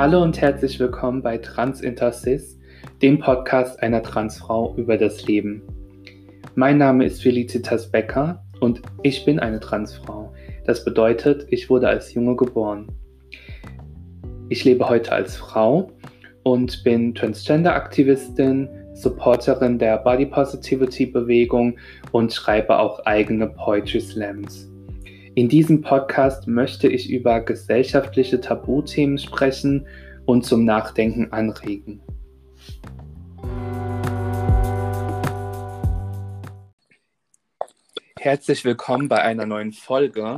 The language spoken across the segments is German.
Hallo und herzlich willkommen bei Trans Intercis, dem Podcast einer Transfrau über das Leben. Mein Name ist Felicitas Becker und ich bin eine Transfrau. Das bedeutet, ich wurde als Junge geboren. Ich lebe heute als Frau und bin Transgender-Aktivistin, Supporterin der Body Positivity Bewegung und schreibe auch eigene Poetry Slams. In diesem Podcast möchte ich über gesellschaftliche Tabuthemen sprechen und zum Nachdenken anregen. Herzlich willkommen bei einer neuen Folge.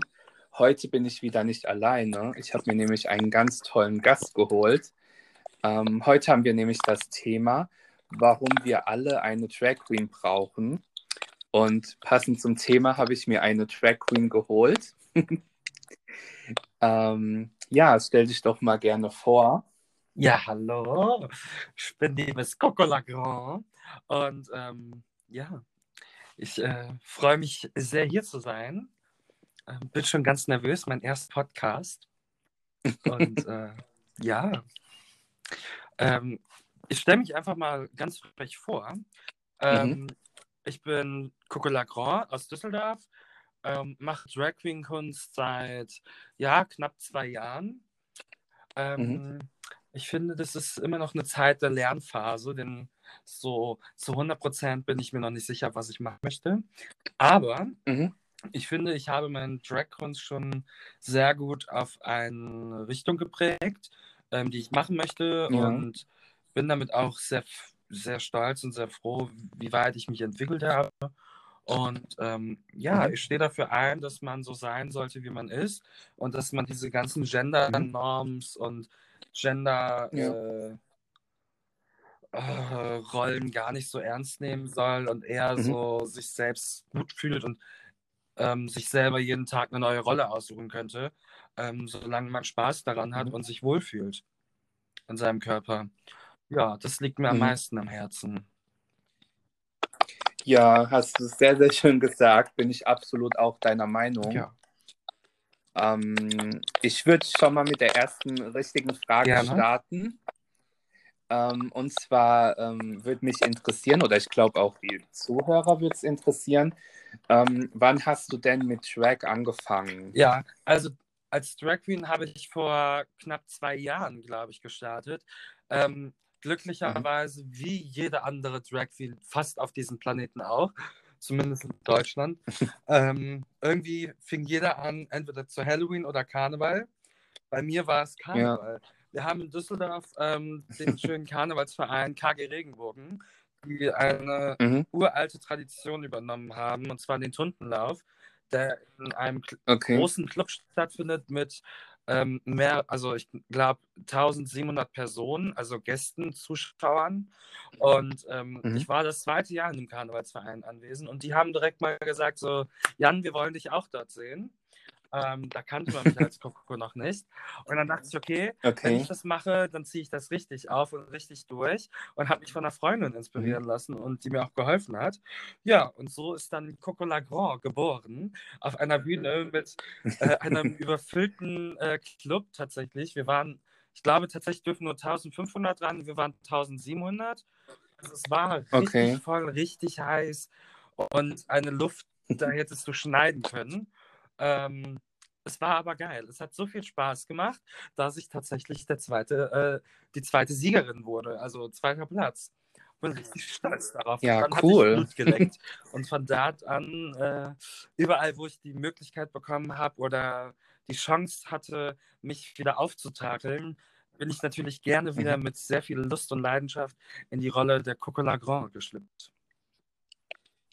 Heute bin ich wieder nicht alleine. Ich habe mir nämlich einen ganz tollen Gast geholt. Ähm, heute haben wir nämlich das Thema, warum wir alle eine Drag Queen brauchen. Und passend zum Thema habe ich mir eine Drag Queen geholt. ähm, ja, stell dich doch mal gerne vor. Ja, hallo. Ich bin die Miss Coco Lagrand. Und ähm, ja, ich äh, freue mich sehr, hier zu sein. Ähm, bin schon ganz nervös, mein erster Podcast. Und äh, ja, ähm, ich stelle mich einfach mal ganz frech vor. Ähm, mhm. Ich bin Coco Lagrand aus Düsseldorf, ähm, mache Drag Queen Kunst seit ja, knapp zwei Jahren. Ähm, mhm. Ich finde, das ist immer noch eine Zeit der Lernphase, denn so zu 100 Prozent bin ich mir noch nicht sicher, was ich machen möchte. Aber mhm. ich finde, ich habe meine Drag Kunst schon sehr gut auf eine Richtung geprägt, ähm, die ich machen möchte ja. und bin damit auch sehr, sehr stolz und sehr froh, wie weit ich mich entwickelt habe. Und ähm, ja, mhm. ich stehe dafür ein, dass man so sein sollte, wie man ist und dass man diese ganzen Gender-Norms und Gender-Rollen ja. äh, gar nicht so ernst nehmen soll und eher mhm. so sich selbst gut fühlt und ähm, sich selber jeden Tag eine neue Rolle aussuchen könnte, ähm, solange man Spaß daran hat mhm. und sich wohlfühlt in seinem Körper. Ja, das liegt mir am mhm. meisten am Herzen. Ja, hast du sehr, sehr schön gesagt. Bin ich absolut auch deiner Meinung. Ja. Ähm, ich würde schon mal mit der ersten richtigen Frage Gerne. starten. Ähm, und zwar ähm, würde mich interessieren, oder ich glaube auch die Zuhörer würde es interessieren, ähm, wann hast du denn mit Drag angefangen? Ja, also als Drag Queen habe ich vor knapp zwei Jahren, glaube ich, gestartet. Ähm, glücklicherweise, mhm. wie jede andere Drag Queen, fast auf diesem Planeten auch, zumindest in Deutschland. ähm, irgendwie fing jeder an, entweder zu Halloween oder Karneval. Bei mir war es Karneval. Ja. Wir haben in Düsseldorf ähm, den schönen Karnevalsverein KG Regenbogen, die eine mhm. uralte Tradition übernommen haben, und zwar den Tuntenlauf, der in einem okay. großen Club stattfindet mit ähm, mehr, also ich glaube 1700 Personen, also Gästen, Zuschauern. Und ähm, mhm. ich war das zweite Jahr in dem Karnevalsverein anwesend und die haben direkt mal gesagt so, Jan, wir wollen dich auch dort sehen. Ähm, da kannte man mich als Kokoko noch nicht. Und dann dachte ich, okay, okay, wenn ich das mache, dann ziehe ich das richtig auf und richtig durch und habe mich von einer Freundin inspirieren mhm. lassen und die mir auch geholfen hat. Ja, und so ist dann Coco Lagrand geboren auf einer Bühne mit äh, einem überfüllten äh, Club tatsächlich. Wir waren, ich glaube tatsächlich dürfen nur 1500 ran, wir waren 1700. Also es war richtig okay. voll, richtig heiß und eine Luft, da hättest du schneiden können. Ähm, es war aber geil. Es hat so viel Spaß gemacht, dass ich tatsächlich der zweite, äh, die zweite Siegerin wurde, also zweiter Platz. Bin richtig stolz darauf. Ja, dann cool. Und von da an, äh, überall, wo ich die Möglichkeit bekommen habe oder die Chance hatte, mich wieder aufzutakeln, bin ich natürlich gerne wieder mit sehr viel Lust und Leidenschaft in die Rolle der Coco Lagrand geschlüpft.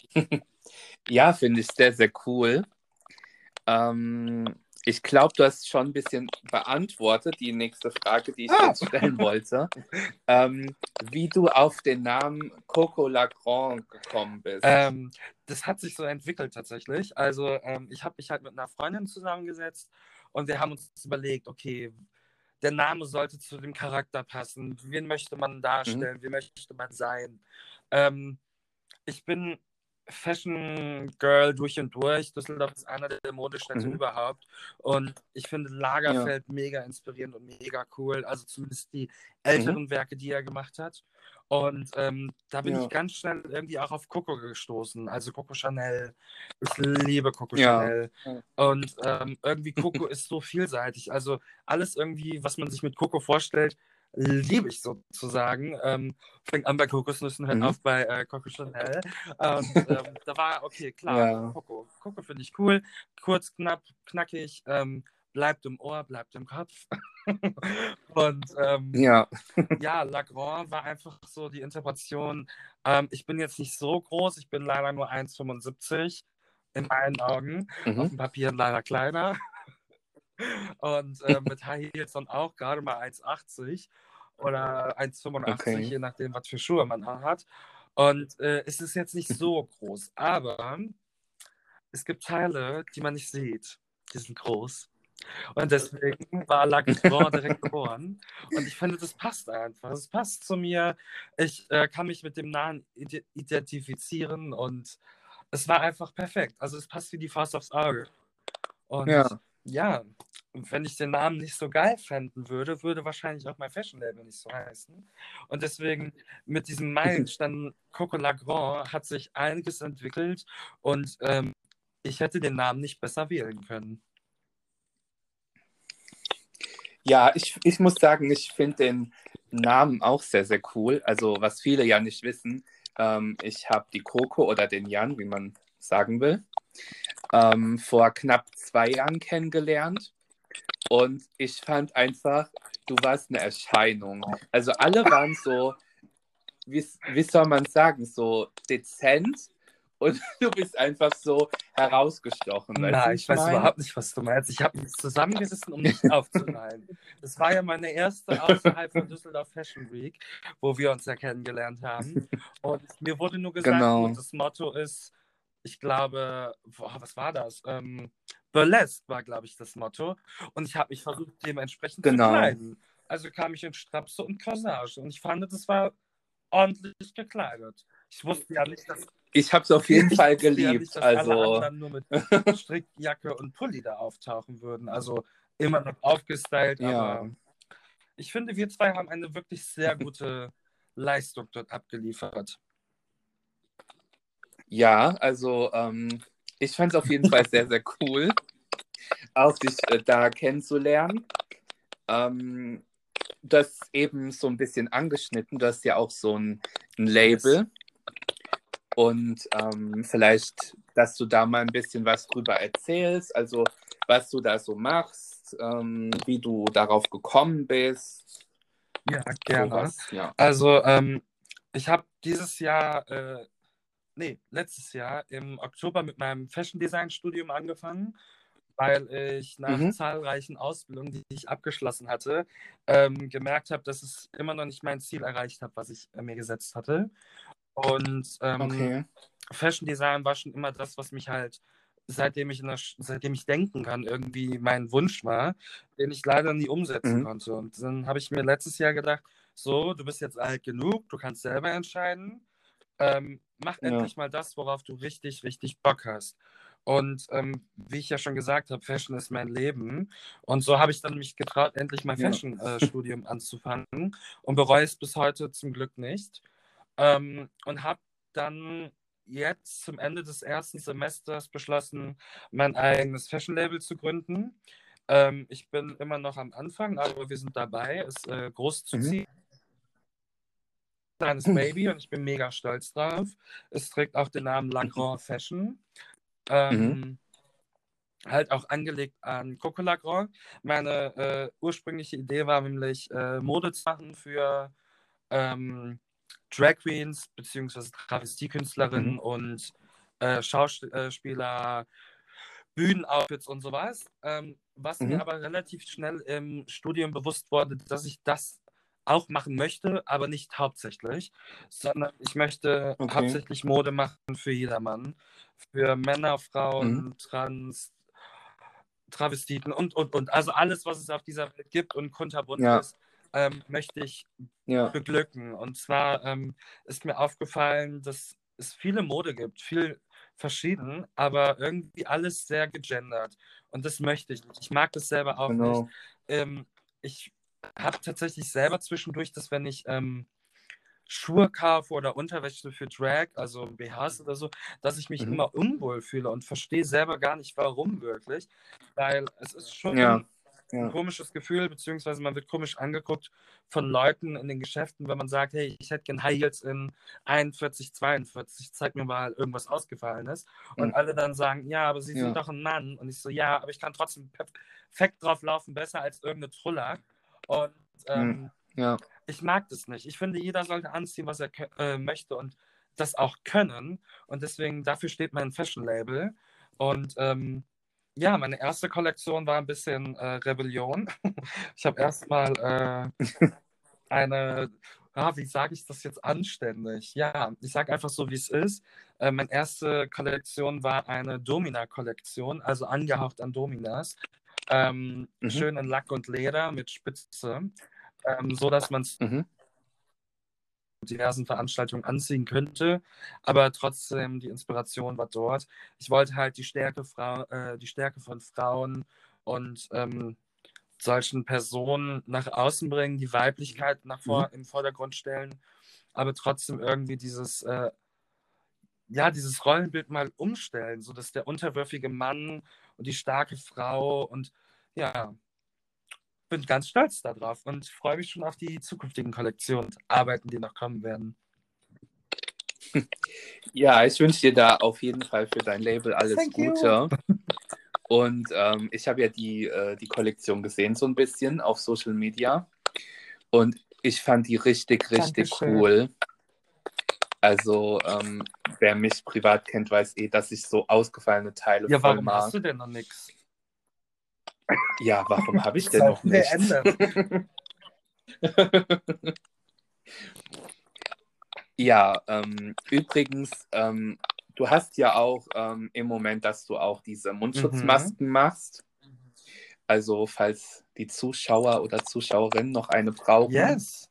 ja, finde ich sehr, sehr cool. Ähm, ich glaube, du hast schon ein bisschen beantwortet, die nächste Frage, die ich ah. jetzt stellen wollte. ähm, wie du auf den Namen Coco Lagrand gekommen bist. Ähm, das hat sich so entwickelt tatsächlich. Also ähm, ich habe mich halt mit einer Freundin zusammengesetzt und wir haben uns überlegt, okay, der Name sollte zu dem Charakter passen. Wen möchte man darstellen? Mhm. Wie möchte man sein? Ähm, ich bin Fashion Girl durch und durch. Düsseldorf ist einer der Modestädte Mhm. überhaupt. Und ich finde Lagerfeld mega inspirierend und mega cool. Also zumindest die älteren Werke, die er gemacht hat. Und ähm, da bin Ja. ich ganz schnell irgendwie auch auf Coco gestoßen. Also Coco Chanel. Ich liebe Coco Ja. Chanel. Ja. Und ähm, irgendwie Coco ist so vielseitig. Also alles irgendwie, was man sich mit Coco vorstellt, liebe ich sozusagen. Ähm, fängt an bei Kokosnüssen, hört Mhm. auf bei äh, Coco Chanel. Und ähm, da war, okay, klar, Ja. Coco. Coco finde ich cool. Kurz, knapp, knackig. Ähm, bleibt im Ohr, bleibt im Kopf. Und ähm, Ja. ja, Lagrange war einfach so die Interpretation. Ähm, ich bin jetzt nicht so groß, ich bin leider nur 1,75 in meinen Augen. Auf Mhm. dem Papier leider kleiner. Und äh, mit High Heels dann auch gerade mal 1,80 oder 1,85, Okay. je nachdem, was für Schuhe man hat. Und äh, es ist jetzt nicht so groß, aber es gibt Teile, die man nicht sieht. Die sind groß. Und deswegen war Lagrange direkt geboren. Und ich finde, das passt einfach. Es passt zu mir. Ich äh, kann mich mit dem Nahen ide- identifizieren und es war einfach perfekt. Also es passt wie die Faust aufs Auge. Und Ja. ja, wenn ich den Namen nicht so geil fänden würde, würde wahrscheinlich auch mein Fashion-Label nicht so heißen. Und deswegen mit diesem Meilenstein Coco Lagrange hat sich einiges entwickelt und ähm, ich hätte den Namen nicht besser wählen können. Ja, ich, ich muss sagen, ich finde den Namen auch sehr, sehr cool. Also, was viele ja nicht wissen, ähm, ich habe die Coco oder den Jan, wie man sagen will, ähm, vor knapp zwei Jahren kennengelernt. Und ich fand einfach, du warst eine Erscheinung. Also, alle waren so, wie, wie soll man sagen, so dezent. Und du bist einfach so herausgestochen. Nein, wie ich weiß meine? überhaupt nicht, was du meinst. Ich habe mich zusammengerissen, um nicht aufzufallen. Das war ja meine erste außerhalb von Düsseldorf Fashion Week, wo wir uns ja kennengelernt haben. Und mir wurde nur gesagt, Genau. das Motto ist, ich glaube, boah, was war das? Ähm, Burlesque war, glaube ich, das Motto. Und ich habe mich versucht, dementsprechend Genau. zu kleiden. Also kam ich in Strapse und Corsage. Und ich fand, das war ordentlich gekleidet. Ich wusste ja nicht, dass Ich habe es auf jeden ich Fall wusste ja geliebt. nicht, dass alle also, anderen nur mit Strickjacke und Pulli da auftauchen würden. Also immer noch aufgestylt, Ja. aber ich finde, wir zwei haben eine wirklich sehr gute Leistung dort abgeliefert. Ja, also ähm, ich fand es auf jeden Fall sehr, sehr cool, auch dich äh, da kennenzulernen. Ähm, du hast eben so ein bisschen angeschnitten, du hast ja auch so ein, ein Label. Und ähm, vielleicht, dass du da mal ein bisschen was drüber erzählst, also was du da so machst, ähm, wie du darauf gekommen bist. Ja, gerne. Sowas, ja. Also, ähm, ich habe dieses Jahr, äh, nee, letztes Jahr im Oktober mit meinem Fashion Design Studium angefangen, weil ich nach Mhm. zahlreichen Ausbildungen, die ich abgeschlossen hatte, ähm, gemerkt habe, dass es immer noch nicht mein Ziel erreicht habe, was ich äh, mir gesetzt hatte. Und ähm, Okay. Fashion Design war schon immer das, was mich halt, seitdem ich, der, seitdem ich denken kann, irgendwie mein Wunsch war, den ich leider nie umsetzen Mhm. konnte. Und dann habe ich mir letztes Jahr gedacht, so, du bist jetzt alt genug, du kannst selber entscheiden. Ähm, mach Ja. endlich mal das, worauf du richtig, richtig Bock hast. Und ähm, wie ich ja schon gesagt habe, Fashion ist mein Leben. Und so habe ich dann mich getraut, endlich mein Ja. Fashion-Studium anzufangen und bereue es bis heute zum Glück nicht. Ähm, und habe dann jetzt zum Ende des ersten Semesters beschlossen, mein eigenes Fashion-Label zu gründen. Ähm, ich bin immer noch am Anfang, aber wir sind dabei, es äh, groß zu Mhm. Kleines Baby und ich bin mega stolz drauf. Es trägt auch den Namen Lagrange Fashion. Ähm, Halt auch angelegt an Coco Lagrange. Meine äh, ursprüngliche Idee war nämlich, äh, Mode zu machen für ähm, Drag Queens beziehungsweise Travestiekünstlerinnen Mhm. und äh, Schauspieler, Bühnenoutfits und sowas. Ähm, was Mhm. mir aber relativ schnell im Studium bewusst wurde, dass ich das auch machen möchte, aber nicht hauptsächlich, sondern ich möchte Okay. hauptsächlich Mode machen für jedermann, für Männer, Frauen, Mhm. Trans, Travestiten und, und, und. Also alles, was es auf dieser Welt gibt und kunterbunt Ja. ist, ähm, möchte ich Ja. beglücken. Und zwar ähm, ist mir aufgefallen, dass es viele Mode gibt, viel verschieden, aber irgendwie alles sehr gegendert. Und das möchte ich nicht. Ich mag das selber auch genau. nicht. Ähm, ich habe tatsächlich selber zwischendurch, dass wenn ich ähm, Schuhe kaufe oder Unterwäsche für Drag, also BHs oder so, dass ich mich mhm. immer unwohl fühle und verstehe selber gar nicht, warum wirklich. Weil es ist schon ja ja. ein komisches Gefühl, beziehungsweise man wird komisch angeguckt von Leuten in den Geschäften, wenn man sagt, hey, ich hätte gern High Heels in 41, 42, zeig mir mal irgendwas Ausgefallenes. Und mhm. alle dann sagen, ja, aber sie ja. sind doch ein Mann. Und ich so, ja, aber ich kann trotzdem perfekt drauf laufen, besser als irgendeine Truller. Und ähm, ja. ich mag das nicht. Ich finde, jeder sollte anziehen, was er äh, möchte und das auch können. Und deswegen, dafür steht mein Fashion-Label. Und ähm, ja, meine erste Kollektion war ein bisschen äh, Rebellion. Ich habe erstmal äh, eine, ah, wie sage ich das jetzt anständig? Ja, ich sage einfach so, wie es ist. Äh, meine erste Kollektion war eine Domina-Kollektion, also angehaucht an Dominas. Ähm, mhm. Schön in Lack und Leder mit Spitze, ähm, so dass man es mhm diversen Veranstaltungen anziehen könnte, aber trotzdem die Inspiration war dort. Ich wollte halt die Stärke, Frau, äh, die Stärke von Frauen und ähm, solchen Personen nach außen bringen, die Weiblichkeit nach vor, mhm. im Vordergrund stellen, aber trotzdem irgendwie dieses, äh, ja, dieses Rollenbild mal umstellen, sodass der unterwürfige Mann und die starke Frau und ja, bin ganz stolz darauf und freue mich schon auf die zukünftigen Kollektionsarbeiten, die noch kommen werden. Ja, ich wünsche dir da auf jeden Fall für dein Label alles Thank Gute. You. Und ähm, ich habe ja die, äh, die Kollektion gesehen, so ein bisschen auf Social Media. Und ich fand die richtig, richtig Dankeschön. cool. Also, ähm, wer mich privat kennt, weiß eh, dass ich so ausgefallene Teile ja, voll mag. Ja, warum hast du denn noch nichts? Ja, warum habe ich denn noch nicht? ja, ähm, übrigens, ähm, du hast ja auch ähm, im Moment, dass du auch diese Mundschutzmasken mhm. machst. Also, falls die Zuschauer oder Zuschauerinnen noch eine brauchen, yes.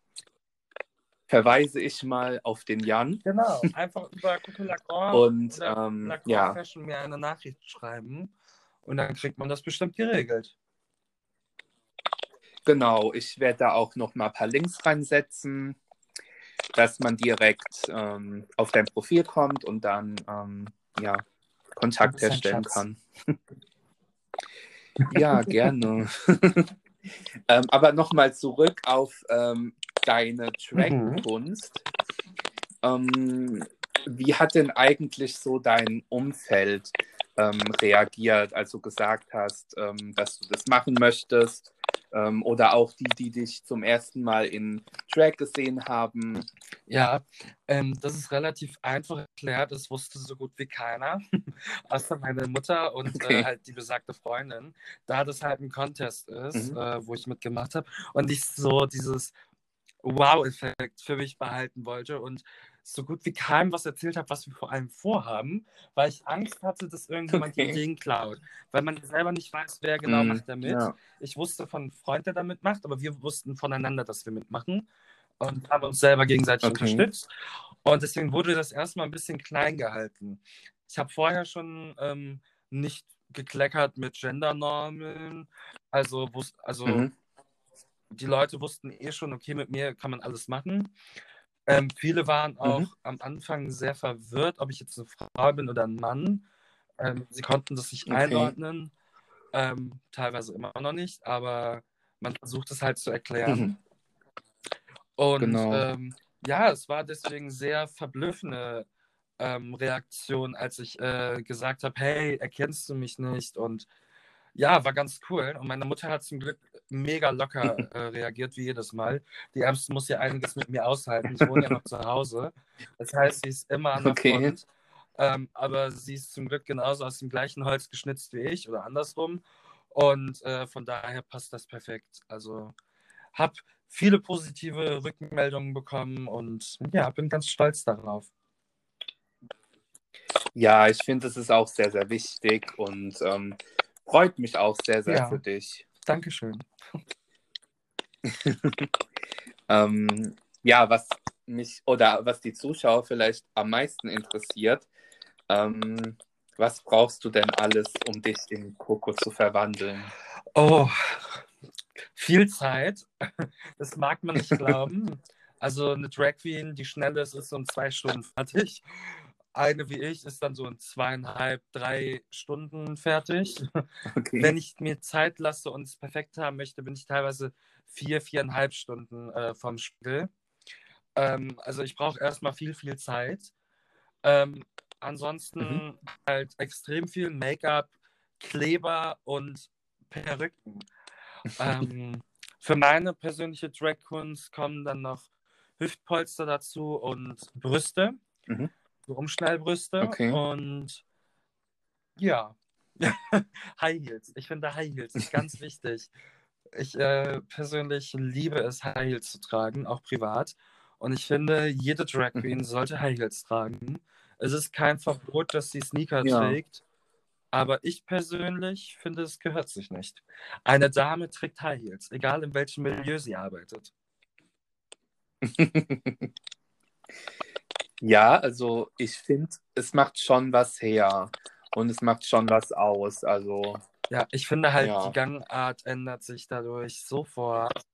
Verweise ich mal auf den Jan. Genau, einfach über Coucou Lacroix und ähm, Lacroix ja. Fashion mir eine Nachricht schreiben. Und dann kriegt man das bestimmt geregelt. Genau, ich werde da auch noch mal ein paar Links reinsetzen, dass man direkt ähm, auf dein Profil kommt und dann ähm, ja, Kontakt herstellen kann. ja, gerne. ähm, aber nochmal zurück auf ähm, deine Track-Kunst. Mhm. wie hat denn eigentlich so dein Umfeld ähm, reagiert, als du gesagt hast, ähm, dass du das machen möchtest? Ähm, oder auch die, die dich zum ersten Mal in Track gesehen haben? Ja, ähm, das ist relativ einfach erklärt. Das wusste so gut wie keiner, außer meine Mutter und äh, okay. äh, halt die besagte Freundin, da das halt ein Contest ist, mhm. äh, wo ich mitgemacht habe und ich so dieses Wow-Effekt für mich behalten wollte und so gut wie keinem was erzählt habe, was wir vor allem vorhaben, weil ich Angst hatte, dass irgendjemand okay. Ideen klaut. Weil man selber nicht weiß, wer genau mm, macht damit. Ja. Ich wusste von einem Freund, der da mitmacht, aber wir wussten voneinander, dass wir mitmachen und haben uns selber gegenseitig okay. unterstützt. Und deswegen wurde das erstmal ein bisschen klein gehalten. Ich habe vorher schon ähm, nicht gekleckert mit Gendernormen. Also, also mhm. Die Leute wussten eh schon, okay, mit mir kann man alles machen. Ähm, viele waren mhm. auch mhm. am Anfang sehr verwirrt, ob ich jetzt eine Frau bin oder ein Mann. Ähm, sie konnten das nicht okay. einordnen. Ähm, teilweise immer noch nicht, aber man versucht es halt zu erklären. Mhm. Und genau. Ähm, ja, es war deswegen sehr verblüffende ähm, Reaktion, als ich äh, gesagt habe, hey, erkennst du mich nicht? Und ja, war ganz cool. Und meine Mutter hat zum Glück mega locker äh, reagiert, wie jedes Mal. Die Ärmste muss ja einiges mit mir aushalten. Ich wohne ja noch zu Hause. Das heißt, sie ist immer an der okay. Front. Ähm, aber sie ist zum Glück genauso aus dem gleichen Holz geschnitzt wie ich oder andersrum. Und äh, von daher passt das perfekt. Also habe viele positive Rückmeldungen bekommen und ja, bin ganz stolz darauf. Ja, ich finde, das ist auch sehr, sehr wichtig und ähm, freut mich auch sehr, sehr ja. für dich. Dankeschön. ähm, ja, was mich oder was die Zuschauer vielleicht am meisten interessiert, ähm, was brauchst du denn alles, um dich in Coco zu verwandeln? Oh, viel Zeit. Das mag man nicht glauben. Also eine Drag Queen, die schnell ist, ist so in zwei Stunden fertig. Eine wie ich ist dann so in zweieinhalb, drei Stunden fertig. Okay. Wenn ich mir Zeit lasse und es perfekt haben möchte, bin ich teilweise vier, viereinhalb Stunden äh, vom Spiel. Ähm, also ich brauche erstmal viel, viel Zeit. Ähm, ansonsten mhm. halt extrem viel Make-up, Kleber und Perücken. ähm, für meine persönliche Drag-Kunst kommen dann noch Hüftpolster dazu und Brüste, mhm. So Umschnellbrüste okay. und ja, High Heels. Ich finde High Heels ist ganz wichtig. Ich äh, persönlich liebe es, High Heels zu tragen, auch privat. Und ich finde, jede Drag mhm. Queen sollte High Heels tragen. Es ist kein Verbot, dass sie Sneaker ja. trägt. Aber ich persönlich finde, es gehört sich nicht. Eine Dame trägt High Heels, egal in welchem Milieu sie arbeitet. ja, also ich finde, es macht schon was her. Und es macht schon was aus. Also. Ja, ich finde halt, ja. die Gangart ändert sich dadurch sofort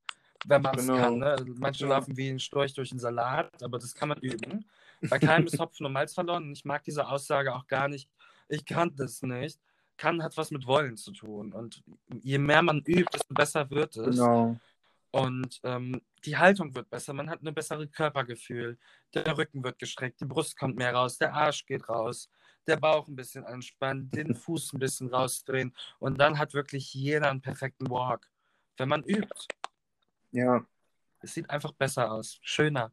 wenn man es genau. kann. Ne? Also, manche ja. laufen wie ein Storch durch den Salat, aber das kann man üben. Bei keinem ist Hopfen und Malz verloren. Ich mag diese Aussage auch gar nicht. Ich kann das nicht. Kann hat was mit Wollen zu tun. Und je mehr man übt, desto besser wird es. Genau. Und ähm, die Haltung wird besser, man hat ein besseres Körpergefühl, der Rücken wird gestreckt, die Brust kommt mehr raus, der Arsch geht raus, der Bauch ein bisschen anspannen, den Fuß ein bisschen rausdrehen und dann hat wirklich jeder einen perfekten Walk, wenn man übt. Ja. Es sieht einfach besser aus, schöner.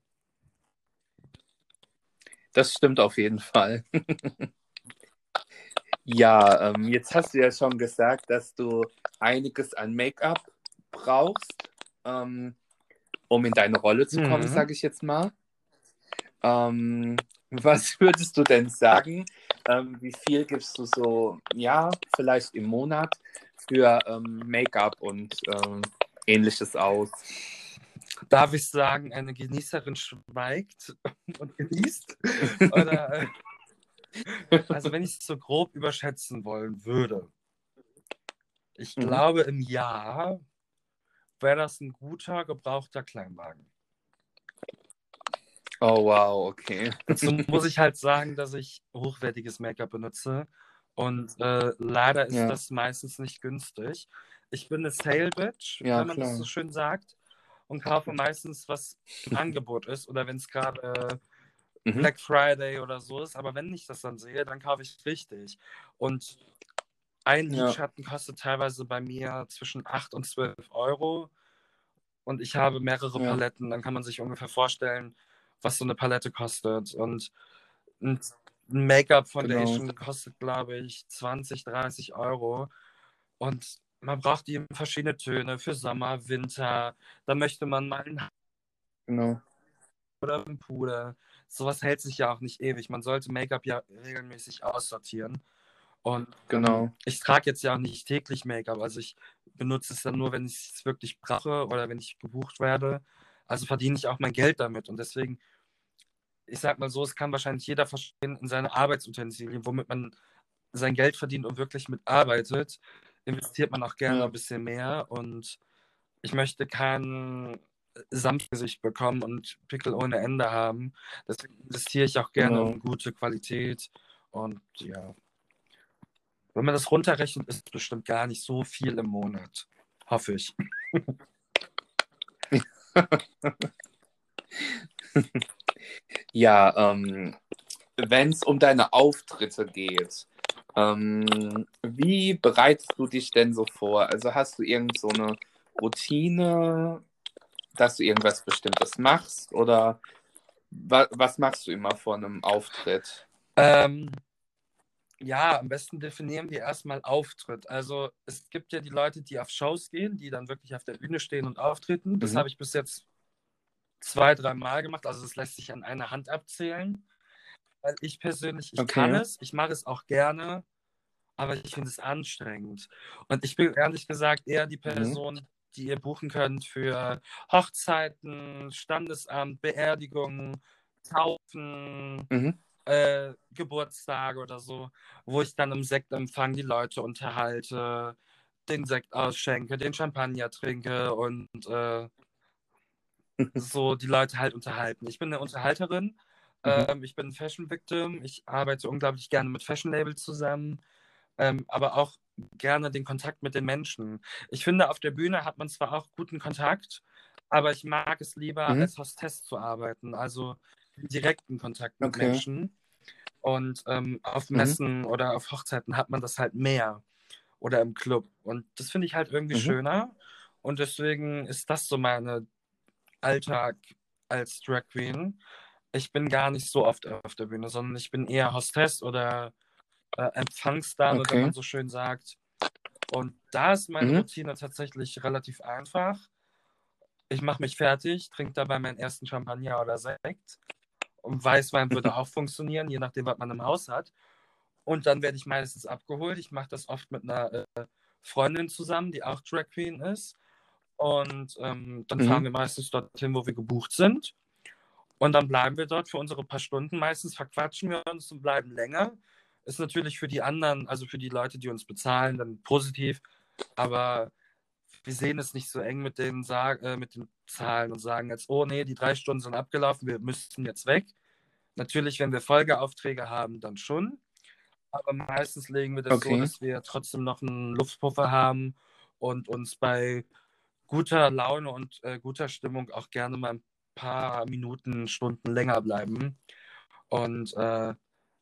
Das stimmt auf jeden Fall. ja, ähm, jetzt hast du ja schon gesagt, dass du einiges an Make-up brauchst, ähm, um in deine Rolle zu kommen, mhm. sage ich jetzt mal. Ähm, was würdest du denn sagen? Ähm, wie viel gibst du so, ja, vielleicht im Monat für ähm, Make-up und ähm, ähnliches aus? Darf ich sagen, eine Genießerin schweigt und genießt? Oder, äh, also wenn ich es so grob überschätzen wollen würde, ich mhm. glaube im Jahr wäre das ein guter gebrauchter Kleinwagen. Oh wow, okay. Dazu muss ich halt sagen, dass ich hochwertiges Make-up benutze und äh, leider ist ja. das meistens nicht günstig. Ich bin eine Sale Bitch, ja, wenn man klar. das so schön sagt, und kaufe meistens, was im Angebot ist oder wenn es gerade mhm. Black Friday oder so ist. Aber wenn ich das dann sehe, dann kaufe ich richtig. Und ein ja. Lidschatten kostet teilweise bei mir zwischen 8 und 12 Euro. Und ich habe mehrere ja. Paletten. Dann kann man sich ungefähr vorstellen, was so eine Palette kostet. Und ein Make-up Foundation genau. kostet, glaube ich, 20, 30 Euro. Und man braucht die verschiedene Töne für Sommer, Winter. Da möchte man mal ein genau. oder ein Puder. Sowas hält sich ja auch nicht ewig. Man sollte Make-up ja regelmäßig aussortieren. Und genau. Ähm, ich trage jetzt ja auch nicht täglich Make-up. Also ich benutze es dann nur, wenn ich es wirklich brauche oder wenn ich gebucht werde. Also verdiene ich auch mein Geld damit. Und deswegen, ich sag mal so, es kann wahrscheinlich jeder verstehen in seine Arbeitsutensilien, womit man sein Geld verdient und wirklich mitarbeitet investiert man auch gerne ja. ein bisschen mehr und ich möchte kein Samtgesicht bekommen und Pickel ohne Ende haben. Deswegen investiere ich auch gerne genau. in gute Qualität und ja. Wenn man das runterrechnet, ist es bestimmt gar nicht so viel im Monat. Hoffe ich. ja, ähm, wenn es um deine Auftritte geht, ähm, wie bereitest du dich denn so vor? Also hast du irgend so eine Routine, dass du irgendwas Bestimmtes machst oder wa was machst du immer vor einem Auftritt? Ähm, ja, am besten definieren wir erstmal Auftritt. Also es gibt ja die Leute, die auf Shows gehen, die dann wirklich auf der Bühne stehen und auftreten. Das mhm. habe ich bis jetzt zwei, drei Mal gemacht. Also es lässt sich an einer Hand abzählen weil ich persönlich, ich okay. kann es, ich mache es auch gerne, aber ich finde es anstrengend. Und ich bin ehrlich gesagt eher die mhm. Person, mhm. die ihr buchen könnt für Hochzeiten, Standesamt, Beerdigungen, Taufen, Mhm. Äh, Geburtstage oder so, wo ich dann im Sektempfang die Leute unterhalte, den Sekt ausschenke, den Champagner trinke und äh, so die Leute halt unterhalten. Ich bin eine Unterhalterin, Mhm. ähm, ich bin ein Fashion Victim, ich arbeite unglaublich gerne mit Fashion Labels zusammen, ähm, aber auch gerne den Kontakt mit den Menschen. Ich finde, auf der Bühne hat man zwar auch guten Kontakt, aber ich mag es lieber, Mhm. als Hostess zu arbeiten, also direkten Kontakt mit Okay. Menschen. Und ähm, auf Mhm. Messen oder auf Hochzeiten hat man das halt mehr oder im Club. Und das finde ich halt irgendwie Mhm. schöner. Und deswegen ist das so mein Alltag als Drag Queen. Ich bin gar nicht so oft auf der Bühne, sondern ich bin eher Hostess oder äh, Empfangsdame, Okay. wenn man so schön sagt. Und da ist meine Mhm. Routine tatsächlich relativ einfach. Ich mache mich fertig, trinke dabei meinen ersten Champagner oder Sekt. Und Weißwein würde auch funktionieren, je nachdem, was man im Haus hat. Und dann werde ich meistens abgeholt. Ich mache das oft mit einer äh, Freundin zusammen, die auch Drag Queen ist. Und ähm, dann Mhm. fahren wir meistens dorthin, wo wir gebucht sind. Und dann bleiben wir dort für unsere paar Stunden. Meistens verquatschen wir uns und bleiben länger. Ist natürlich für die anderen, also für die Leute, die uns bezahlen, dann positiv. Aber wir sehen es nicht so eng mit den, äh, mit den Zahlen und sagen jetzt, oh nee, die drei Stunden sind abgelaufen, wir müssten jetzt weg. Natürlich, wenn wir Folgeaufträge haben, dann schon. Aber meistens legen wir das so, Okay. dass wir trotzdem noch einen Luftpuffer haben und uns bei guter Laune und äh, guter Stimmung auch gerne mal ein paar Minuten, Stunden länger bleiben und äh,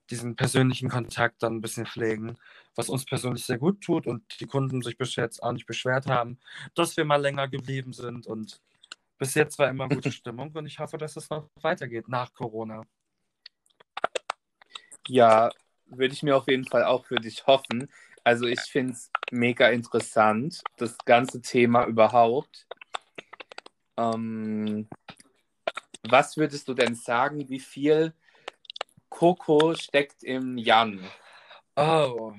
diesen persönlichen Kontakt dann ein bisschen pflegen, was uns persönlich sehr gut tut und die Kunden sich bis jetzt auch nicht beschwert haben, dass wir mal länger geblieben sind und bis jetzt war immer gute Stimmung und ich hoffe, dass es noch weitergeht nach Corona. Ja, würde ich mir auf jeden Fall auch für dich hoffen. Also ich finde es mega interessant, das ganze Thema überhaupt. Ähm, was würdest du denn sagen, wie viel Coco steckt im Jan? Oh,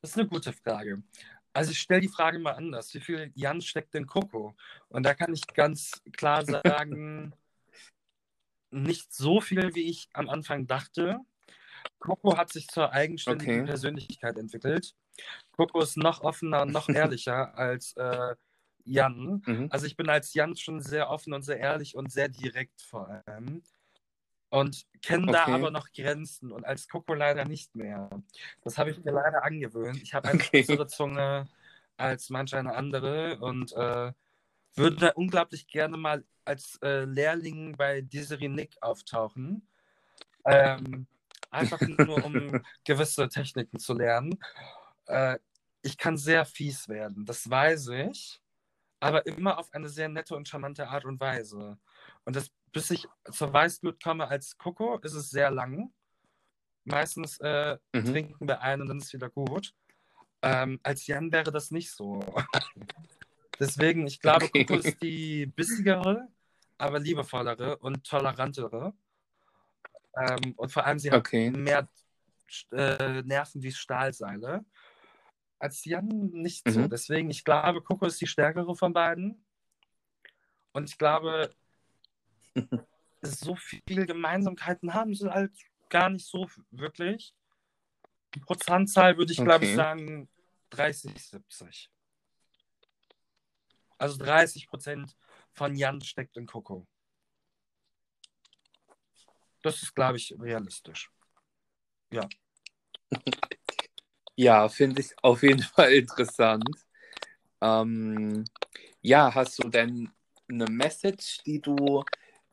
das ist eine gute Frage. Also ich stelle die Frage mal anders. Wie viel Jan steckt in Coco? Und da kann ich ganz klar sagen, nicht so viel, wie ich am Anfang dachte. Coco hat sich zur eigenständigen Okay. Persönlichkeit entwickelt. Coco ist noch offener und noch ehrlicher als äh, Jan. Mhm. Also ich bin als Jan schon sehr offen und sehr ehrlich und sehr direkt vor allem. Und kenne da Okay. aber noch Grenzen und als Coco leider nicht mehr. Das habe ich mir leider angewöhnt. Ich habe eine Okay. kürzere Zunge als manch eine andere und äh, würde unglaublich gerne mal als äh, Lehrling bei Desiree Nick auftauchen. Ähm, einfach nur, um gewisse Techniken zu lernen. Äh, ich kann sehr fies werden, das weiß ich, aber immer auf eine sehr nette und charmante Art und Weise. Und das, bis ich zur Weißglut komme als Coco, ist es sehr lang. Meistens äh, Mhm. trinken wir ein und dann ist es wieder gut. Ähm, als Jan wäre das nicht so. Deswegen, ich glaube, Okay. Coco ist die bissigere, aber liebevollere und tolerantere. Ähm, und vor allem, sie hat Okay. mehr äh, Nerven wie Stahlseile. Als Jan nicht so. Mhm. Deswegen, ich glaube, Coco ist die stärkere von beiden. Und ich glaube, so viele Gemeinsamkeiten haben sie halt gar nicht so wirklich. Die Prozentzahl würde ich, glaube ich, Okay. sagen 30, 70. Also 30 Prozent von Jan steckt in Coco. Das ist, glaube ich, realistisch. Ja, finde ich auf jeden Fall interessant. Ähm, ja, hast du denn eine Message, die du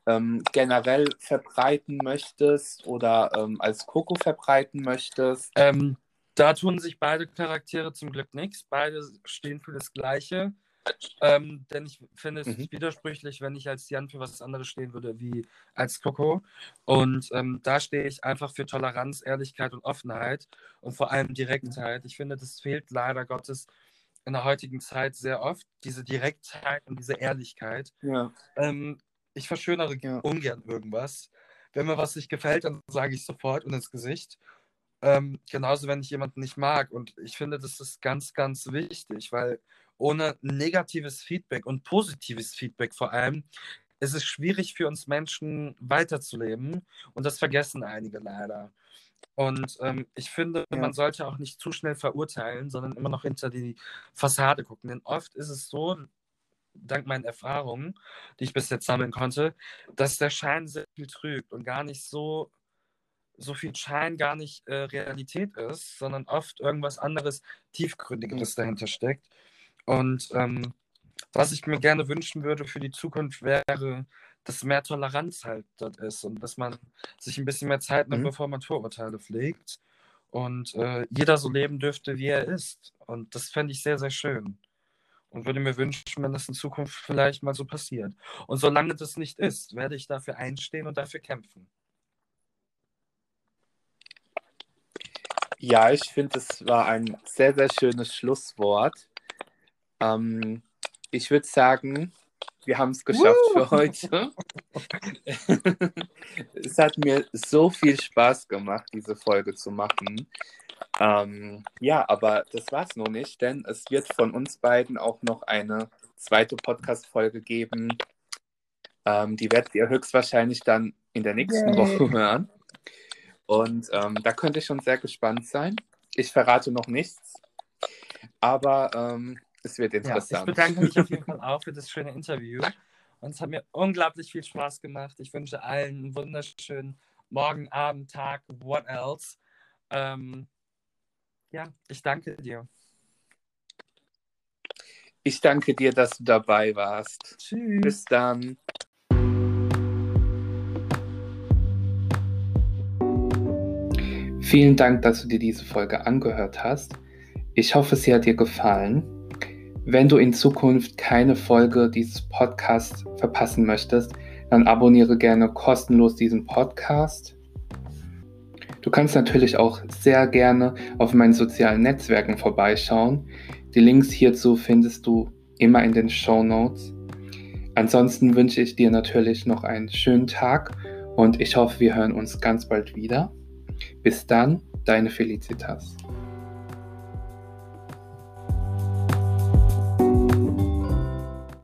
ähm, generell verbreiten möchtest oder ähm, als Coco verbreiten möchtest? Ähm, da tun sich beide Charaktere zum Glück nichts. Beide stehen für das Gleiche. Ähm, denn ich finde es Mhm. widersprüchlich, wenn ich als Jan für was anderes stehen würde wie als Coco. Und ähm, da stehe ich einfach für Toleranz, Ehrlichkeit und Offenheit und vor allem Direktheit. Ich finde, das fehlt leider Gottes in der heutigen Zeit sehr oft, diese Direktheit und diese Ehrlichkeit. Ja. Ähm, ich verschönere Ja. ungern irgendwas. Wenn mir was nicht gefällt, dann sage ich sofort und ins Gesicht. Ähm, genauso, wenn ich jemanden nicht mag. Und ich finde, das ist ganz, ganz wichtig, weil ohne negatives Feedback und positives Feedback vor allem, ist es schwierig für uns Menschen weiterzuleben und das vergessen einige leider. Und ähm, ich finde, ja. man sollte auch nicht zu schnell verurteilen, sondern immer noch hinter die Fassade gucken. Denn oft ist es so, dank meinen Erfahrungen, die ich bis jetzt sammeln konnte, dass der Schein sehr viel trügt und gar nicht so, so viel Schein gar nicht äh, Realität ist, sondern oft irgendwas anderes, tiefgründigeres dahinter steckt. Und ähm, was ich mir gerne wünschen würde für die Zukunft wäre, dass mehr Toleranz halt dort ist und dass man sich ein bisschen mehr Zeit nimmt, mhm. bevor man Vorurteile pflegt und äh, jeder so leben dürfte, wie er ist. Und das fände ich sehr, sehr schön und würde mir wünschen, wenn das in Zukunft vielleicht mal so passiert. Und solange das nicht ist, werde ich dafür einstehen und dafür kämpfen. Ja, ich finde, es war ein sehr, sehr schönes Schlusswort. Ähm, ich würde sagen, wir haben es geschafft Woo! für heute. es hat mir so viel Spaß gemacht, diese Folge zu machen. Ähm, ja, aber das war es noch nicht, denn es wird von uns beiden auch noch eine zweite Podcast-Folge geben. Ähm, die werdet ihr höchstwahrscheinlich dann in der nächsten Yay. Woche hören. Und ähm, da könnte ich schon sehr gespannt sein. Ich verrate noch nichts, aber ähm, es wird interessant. Ja, ich bedanke mich auf jeden Fall auch für das schöne Interview. Und es hat mir unglaublich viel Spaß gemacht. Ich wünsche allen einen wunderschönen Morgen, Abend, Tag, what else. Ähm, ja, ich danke dir. Ich danke dir, dass du dabei warst. Tschüss. Bis dann. Vielen Dank, dass du dir diese Folge angehört hast. Ich hoffe, sie hat dir gefallen. Wenn du in Zukunft keine Folge dieses Podcasts verpassen möchtest, dann abonniere gerne kostenlos diesen Podcast. Du kannst natürlich auch sehr gerne auf meinen sozialen Netzwerken vorbeischauen. Die Links hierzu findest du immer in den Show Notes. Ansonsten wünsche ich dir natürlich noch einen schönen Tag und ich hoffe, wir hören uns ganz bald wieder. Bis dann, deine Felicitas.